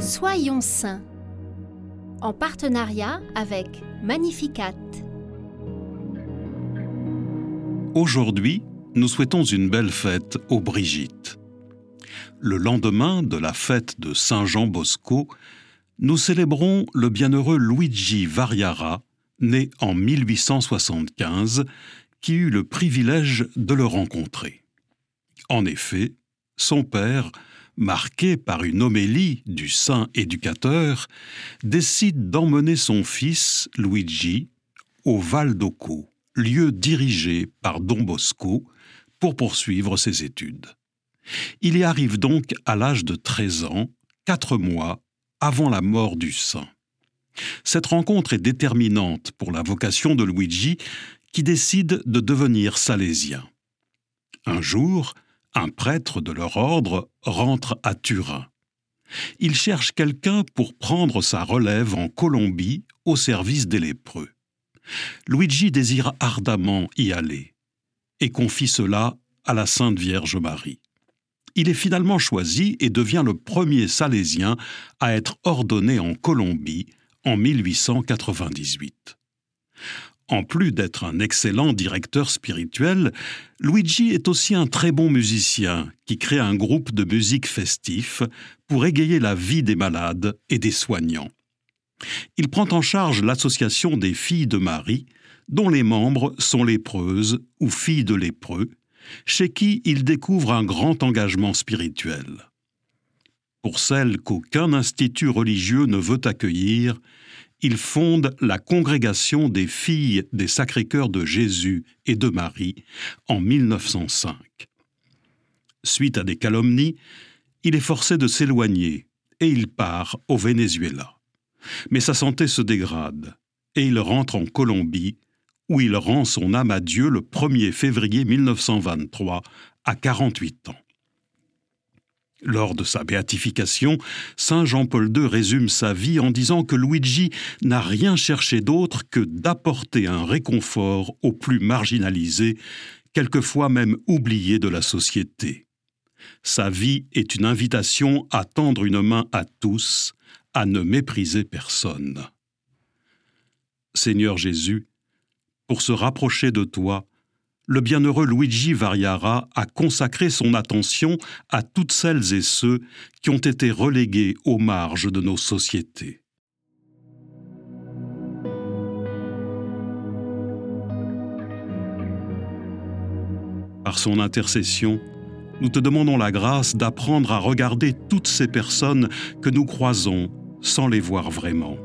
Soyons saints en partenariat avec Magnificat. Aujourd'hui, nous souhaitons une belle fête aux Brigitte. Le lendemain de la fête de Saint Jean Bosco, nous célébrons le bienheureux Luigi Variara, né en 1875, qui eut le privilège de le rencontrer. En effet, son père, marqué par une homélie du saint éducateur, décide d'emmener son fils, Luigi, au Val d'Occo, lieu dirigé par Don Bosco, pour poursuivre ses études. Il y arrive donc à l'âge de 13 ans, quatre mois avant la mort du saint. Cette rencontre est déterminante pour la vocation de Luigi, qui décide de devenir salésien. Un jour, un prêtre de leur ordre rentre à Turin. Il cherche quelqu'un pour prendre sa relève en Colombie au service des lépreux. Luigi désire ardemment y aller et confie cela à la Sainte Vierge Marie. Il est finalement choisi et devient le premier salésien à être ordonné en Colombie en 1898. En plus d'être un excellent directeur spirituel, Luigi est aussi un très bon musicien qui crée un groupe de musique festif pour égayer la vie des malades et des soignants. Il prend en charge l'association des filles de Marie, dont les membres sont lépreuses ou filles de lépreux, chez qui il découvre un grand engagement spirituel. Pour celles qu'aucun institut religieux ne veut accueillir, il fonde la Congrégation des filles des Sacrés-Cœurs de Jésus et de Marie en 1905. Suite à des calomnies, il est forcé de s'éloigner et il part au Venezuela. Mais sa santé se dégrade et il rentre en Colombie où il rend son âme à Dieu le 1er février 1923 à 48 ans. Lors de sa béatification, Saint Jean-Paul II résume sa vie en disant que Luigi n'a rien cherché d'autre que d'apporter un réconfort aux plus marginalisés, quelquefois même oubliés de la société. Sa vie est une invitation à tendre une main à tous, à ne mépriser personne. Seigneur Jésus, pour se rapprocher de toi, le bienheureux Luigi Variara a consacré son attention à toutes celles et ceux qui ont été relégués aux marges de nos sociétés. Par son intercession, nous te demandons la grâce d'apprendre à regarder toutes ces personnes que nous croisons sans les voir vraiment